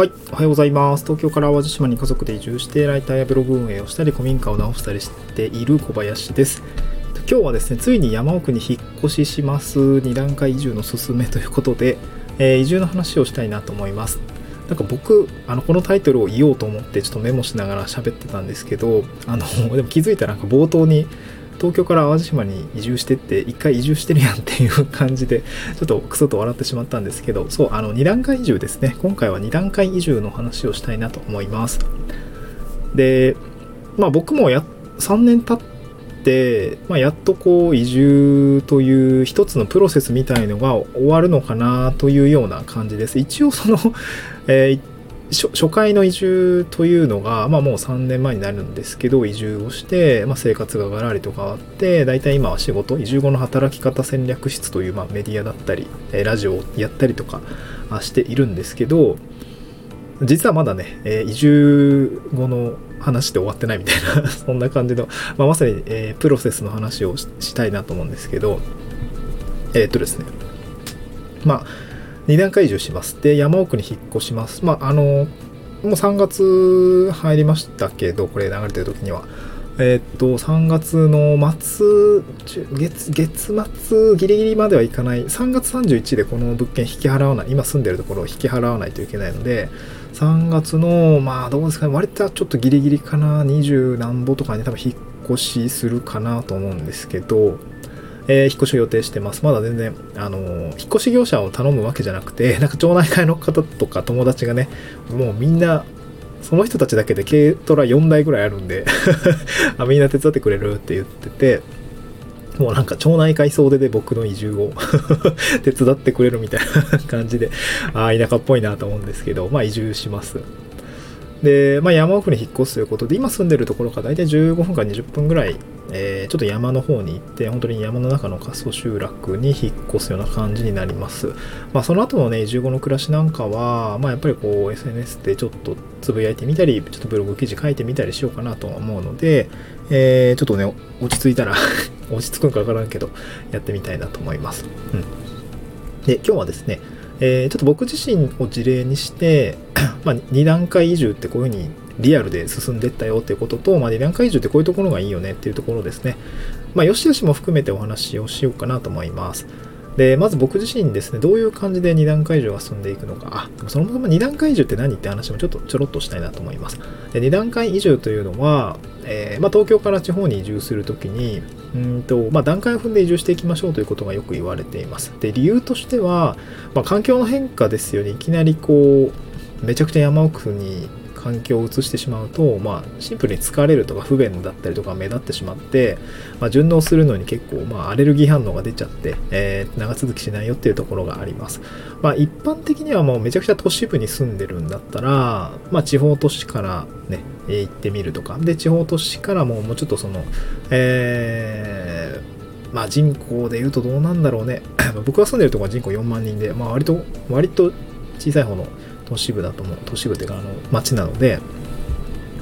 はい、おはようございます。東京から淡路島に家族で移住して、ライターやブログ運営をしたり、古民家を直したりしている小林です。今日はですね、ついに山奥に引っ越しします。2段階移住の勧めということで、えー、移住の話をしたいなと思います。なんか僕、あの、このタイトルを言おうと思ってちょっとメモしながら喋ってたんですけど、あの、でも気づいたらなんか冒頭に、東京から淡路島に移住してって一回移住してるやんっていう感じでちょっとクソと笑ってしまったんですけどそうあの2段階移住ですね。今回は2段階移住の話をしたいなと思います。でまあ僕もや3年経って、まあ、やっとこう移住という一つのプロセスみたいのが終わるのかなというような感じです。一応その、えー、初回の移住というのが、まあ、もう3年前になるんですけど移住をして、まあ、生活ががらりと変わって大体今は仕事移住後の働き方戦略室という、まあ、メディアだったりラジオをやったりとかしているんですけど実はまだね、え移住後の話で終わってないみたいな そんな感じの、まあ、まさに、え、プロセスの話をしたいなと思うんですけどえー、っとですね。まあ2段階移住します。で、山奥に引っ越します。まあ、あの、もう3月入りましたけど、これ流れてる時には。えー、っと、3月の末、月、月末ギリギリまではいかない。3月31でこの物件引き払わない。今住んでるところを引き払わないといけないので、3月の、まあどうですかね、割とはちょっとギリギリかな、20何歩とかに多分引っ越しするかなと思うんですけど、えー、引っ越しを予定してます。まだ全然、あのー、引っ越し業者を頼むわけじゃなくて、なんか町内会の方とか友達がね、もうみんな、その人たちだけで軽トラ4台ぐらいあるんで あ、みんな手伝ってくれるって言ってて、もうなんか町内会総出で僕の移住を 手伝ってくれるみたいな感じで、ああ、田舎っぽいなと思うんですけど、まあ移住します。で、まあ、山奥に引っ越すということで、今住んでるところから大体15分から20分ぐらい、えー、ちょっと山の方に行って、本当に山の中の過疎集落に引っ越すような感じになります。まあ、その後のね、15の暮らしなんかは、まあ、やっぱりこう、SNS でちょっとつぶやいてみたり、ちょっとブログ記事書いてみたりしようかなと思うので、えー、ちょっとね、落ち着いたら 落ち着くんかわからんけど、やってみたいなと思います。うん。で、今日はですね、えー、ちょっと僕自身を事例にして、まあ、2段階移住ってこういうふうにリアルで進んでったよっていうことと、まあ、2段階移住ってこういうところがいいよねっていうところですね。まあ、よしよしも含めてお話をしようかなと思います。で、まず僕自身ですね、どういう感じで2段階以上が進んでいくのか、あ、そのまま2段階以上って何って話もちょっとちょろっとしたいなと思います。で、2段階以上というのは、えー、まあ、東京から地方に移住するときに、うんと、まあ、段階を踏んで移住していきましょうということがよく言われています。で、理由としては、まあ、環境の変化ですよね。いきなりこう、めちゃくちゃ山奥に環境を移してしまうと、まあ、シンプルに疲れるとか不便だったりとか目立ってしまって、まあ、順応するのに結構、まあ、アレルギー反応が出ちゃって、えー、長続きしないよっていうところがあります。まあ、一般的にはもうめちゃくちゃ都市部に住んでるんだったら、まあ、地方都市からね、行ってみるとか、で、地方都市からもうもうちょっとその、えー、まあ人口で言うとどうなんだろうね。僕が住んでるとこは人口4万人で、まあ割と、割と小さい方の都市部だと思う都市部っていうかあの町なので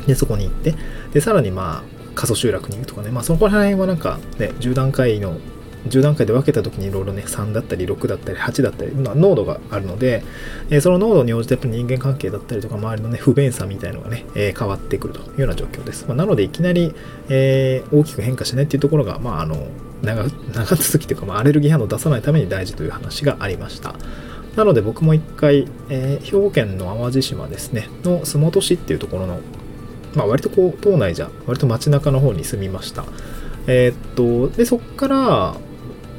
でそこに行ってでさらにまあ過疎集落に行くとかね。まあそこら辺はなんかね10段階の10段階で分けた時にいろいろね3だったり6だったり8だったり、まあ、濃度があるので、えー、その濃度に応じてやっぱり人間関係だったりとか周りのね不便さみたいのがね、えー、変わってくるというような状況です、まあ、なのでいきなり、えー、大きく変化しないっていうところがまああの長長続きというか、まあ、アレルギー反応を出さないために大事という話がありました。なので僕も一回、えー、兵庫県の淡路島ですね、の洲本市っていうところの、まあ割とこう、島内じゃ、割と街中の方に住みました。えー、っと、で、そこから、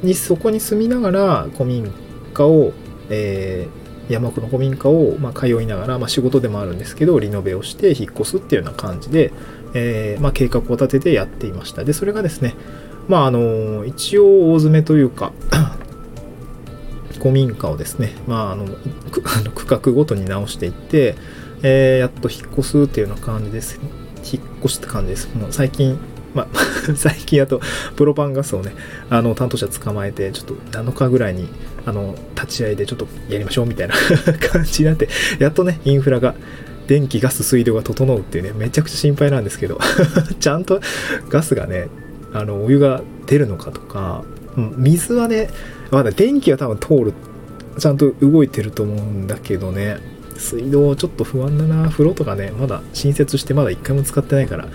に、そこに住みながら、古民家を、えー、山奥の古民家を、まあ、通いながら、まあ、仕事でもあるんですけど、リノベをして引っ越すっていうような感じで、えー、まあ、計画を立ててやっていました。で、それがですね、まあ、あの、一応大詰めというか、古民家をですね、まあ、あの 区画ごとに直していって、えー、やっと引っ越すっていうような感じです。引っ越しって感じです。もう最近、まあ、最近あと、プロパンガスをね、あの、担当者捕まえて、ちょっと7日ぐらいに、あの、立ち会いでちょっとやりましょうみたいな 感じになって、やっとね、インフラが、電気、ガス、水道が整うっていうね、めちゃくちゃ心配なんですけどちゃんとガスがね、あの、お湯が出るのかとか、水はね、まだ電気は多分通る、ちゃんと動いてると思うんだけどね、水道ちょっと不安だな。風呂とかね、まだ新設してまだ一回も使ってないから、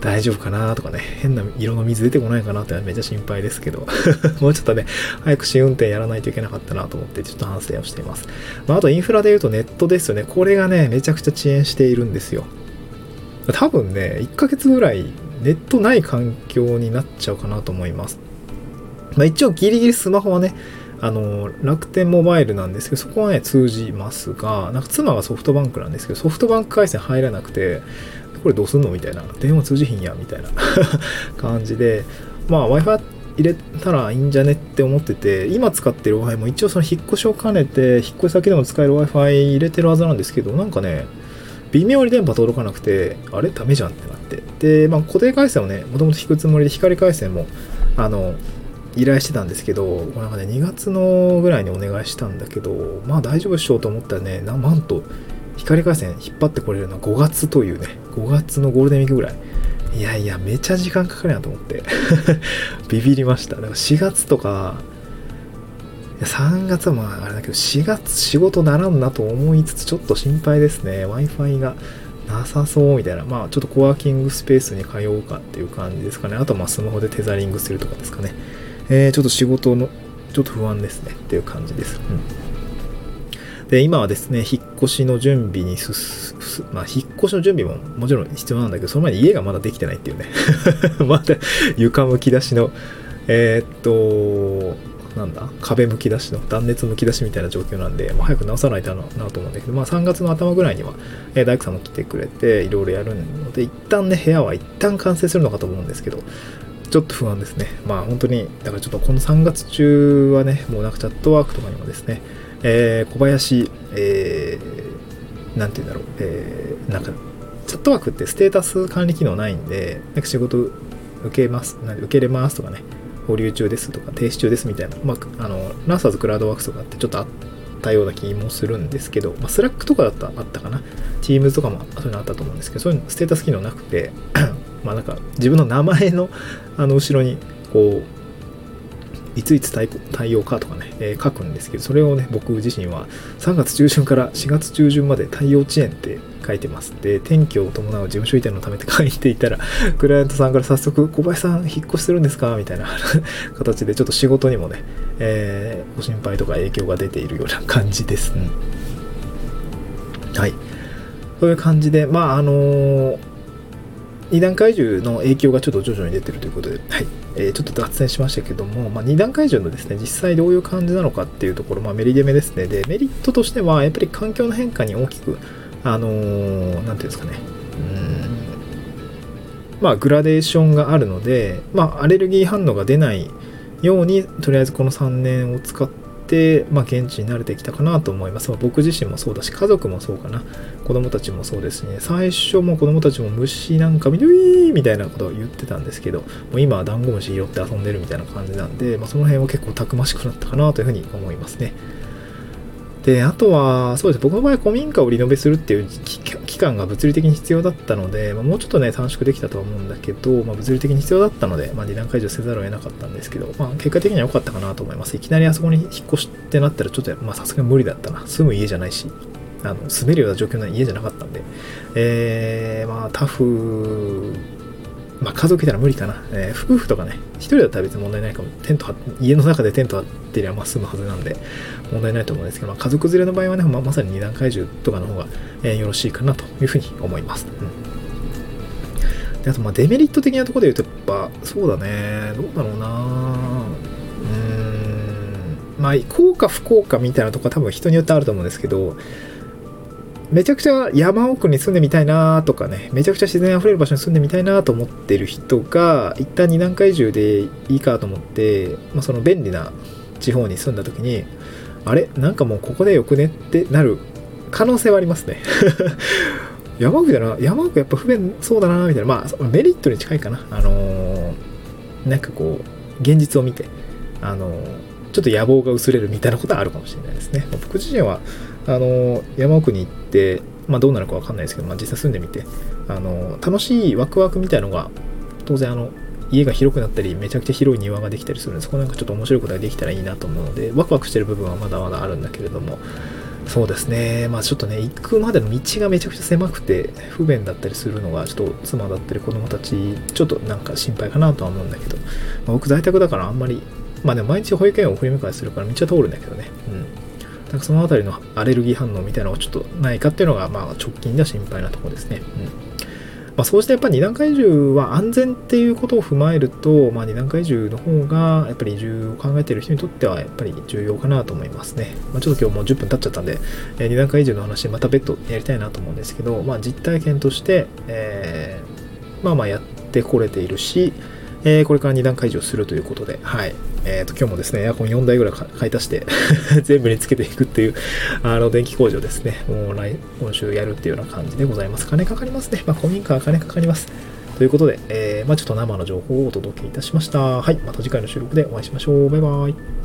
大丈夫かなとかね、変な色の水出てこないかなってめっちゃ心配ですけど、もうちょっとね、早く試運転やらないといけなかったなと思って、ちょっと反省をしています。まあ、あとインフラで言うとネットですよね。これがね、めちゃくちゃ遅延しているんですよ。多分ね、1ヶ月ぐらいネットない環境になっちゃうかなと思います。まあ、一応ギリギリスマホはね、あの、楽天モバイルなんですけど、そこはね、通じますが、なんか妻がソフトバンクなんですけど、ソフトバンク回線入らなくて、これどうすんのみたいな。電話通じひんや、みたいな 感じで、まあ Wi-Fi 入れたらいいんじゃねって思ってて、今使ってる Wi-Fi も一応その引っ越しを兼ねて、引っ越し先でも使える Wi-Fi 入れてるはずなんですけど、なんかね、微妙に電波届かなくて、あれダメじゃんってなって。で、まあ固定回線をね、もともと引くつもりで光回線も、あの、依頼してたんですけど、なんかね、2月のぐらいにお願いしたんだけど、まあ大丈夫でしょうと思ったらね、なんと、光回線引っ張ってこれるのは5月というね、5月のゴールデンウィークぐらい。いやいや、めちゃ時間かかるなと思って。ビビりました。だから4月とか、3月はまああれだけど、4月仕事ならんなと思いつつ、ちょっと心配ですね。Wi-Fi がなさそうみたいな。まあちょっとコワーキングスペースに通うかっていう感じですかね。あとまあスマホでテザリングするとかですかね。えー、ちょっと仕事の、ちょっと不安ですねっていう感じです。うんで、今はですね、引っ越しの準備にすす、まあ、引っ越しの準備ももちろん必要なんだけど、その前に家がまだできてないっていうね。まだ床むき出しの、えー、っと、なんだ壁むき出しの断熱むき出しみたいな状況なんで、まあ、早く直さないとなと思うんだけど、まあ、3月の頭ぐらいには、えー、大工さんも来てくれていろいろやるので一旦ね部屋は一旦完成するのかと思うんですけどちょっと不安ですね。まあ本当にだからちょっとこの3月中はねもうなんかチャットワークとかにもですねえー、小林、えー、なんて言うんだろう、えー、なんか、チャットワークってステータス管理機能ないんで、なんか仕事受けます、受けれますとかね、保留中ですとか、停止中ですみたいな、まあ、あの、ランサーズクラウドワークスとかってちょっとあったような気もするんですけど、まあ、スラックとかだったらあったかな、Teams とかもそういうのあったと思うんですけど、そういうのステータス機能なくて、まあなんか自分の名前の あの後ろにこういついつ対応かとかね、えー、書くんですけど、それをね、僕自身は3月中旬から4月中旬まで対応遅延って書いてます。で、転居を伴う事務所移転のためって 書いていたら、クライアントさんから早速、小林さん引っ越しするんですか？みたいな 形で、ちょっと仕事にもね、えー、ご心配とか影響が出ているような感じです。うん、はい。そういう感じで、まあ、あのー二段階重の影響がちょっと徐々に出てるということで、はい。えー、ちょっと脱線しましたけども、まあ、二段階重のですね、実際どういう感じなのかっていうところ、まあ、メリデメですね。で、メリットとしては、やっぱり環境の変化に大きく、あのー、ていうんですかね、うん。まあ、グラデーションがあるので、まあ、アレルギー反応が出ないように、とりあえずこの3年を使って、、まあ、現地に慣れてきたかなと思います。まあ、僕自身もそうだし、家族もそうかな。子供たちもそうですね。最初も子供たちも虫なんか見て、ウィーみたいなことを言ってたんですけど、もう今はダンゴムシ拾って遊んでるみたいな感じなんで、まあ、その辺は結構たくましくなったかなというふうに思いますね。で、あとは、そうですね。僕の場合、古民家をリノベするっていう期間が物理的に必要だったので、まあ、もうちょっとね、短縮できたとは思うんだけど、まあ、物理的に必要だったので、まあ、二段解除せざるを得なかったんですけど、まあ、結果的には良かったかなと思います。いきなりあそこに引っ越しってなったら、ちょっと、まあ、さすがに無理だったな。住む家じゃないし、あの住めるような状況の家じゃなかったんで、えー、まあ、タフまあ、家族いたら無理かな。えー、夫婦とかね、一人だったら別に問題ないかも。テント家の中でテント張ってりゃまあ済むはずなんで、問題ないと思うんですけど、まあ、家族連れの場合はね、まあ、まさに二段階重とかの方が、えー、よろしいかなというふうに思います。うん、であと、ま、デメリット的なところで言うと、やっぱ、そうだね、どうだろうなうーん、まあ、効果不効果みたいなとこは多分人によってあると思うんですけど、めちゃくちゃ山奥に住んでみたいなとかね、めちゃくちゃ自然あふれる場所に住んでみたいなと思ってる人が、一旦二段階住でいいかと思って、まあ、その便利な地方に住んだ時に、あれ？なんかもうここでよくねってなる可能性はありますね。山奥だな、山奥やっぱ不便そうだな、みたいな、まあメリットに近いかな。あのー、なんかこう、現実を見て、あのー、ちょっと野望が薄れるみたいなことはあるかもしれないですね。僕自身は、あの山奥に行って、まあ、どうなるか分かんないですけど、まあ、実際住んでみてあの楽しいワクワクみたいのが当然あの家が広くなったりめちゃくちゃ広い庭ができたりするんでそこなんかちょっと面白いことができたらいいなと思うのでワクワクしてる部分はまだまだあるんだけれどもそうですね。まあちょっとね、行くまでの道がめちゃくちゃ狭くて不便だったりするのが、ちょっと妻だったり子供たち、ちょっとなんか心配かなとは思うんだけど、まあ、僕在宅だからあんまり、まあでも毎日保育園を送り迎えするから道は通るんだけどね。うん。なんかそのあたりのアレルギー反応みたいなのがちょっとないかっていうのが、まあ直近では心配なところですね。うん。まあ、そうしてやっぱり二段階移住は安全っていうことを踏まえると、まあ、二段階移住の方がやっぱり移住を考えている人にとってはやっぱり重要かなと思いますね。まあ、ちょっと今日もう10分経っちゃったんで、えー、二段階移住の話また別途やりたいなと思うんですけど、まあ、実体験として、えー、まあまあやってこれているし、えー、これから2段階以上するということで、はい。えっ、ー、と、今日もですね、エアコン4台ぐらい買い足して 全部につけていくっていう、あの、電気工場ですね、もう来、今週やるっていうような感じでございます。金かかりますね。まあ、古民家は金かかります。ということで、えー、まあ、ちょっと生の情報をお届けいたしました。はい。また次回の収録でお会いしましょう。バイバイ。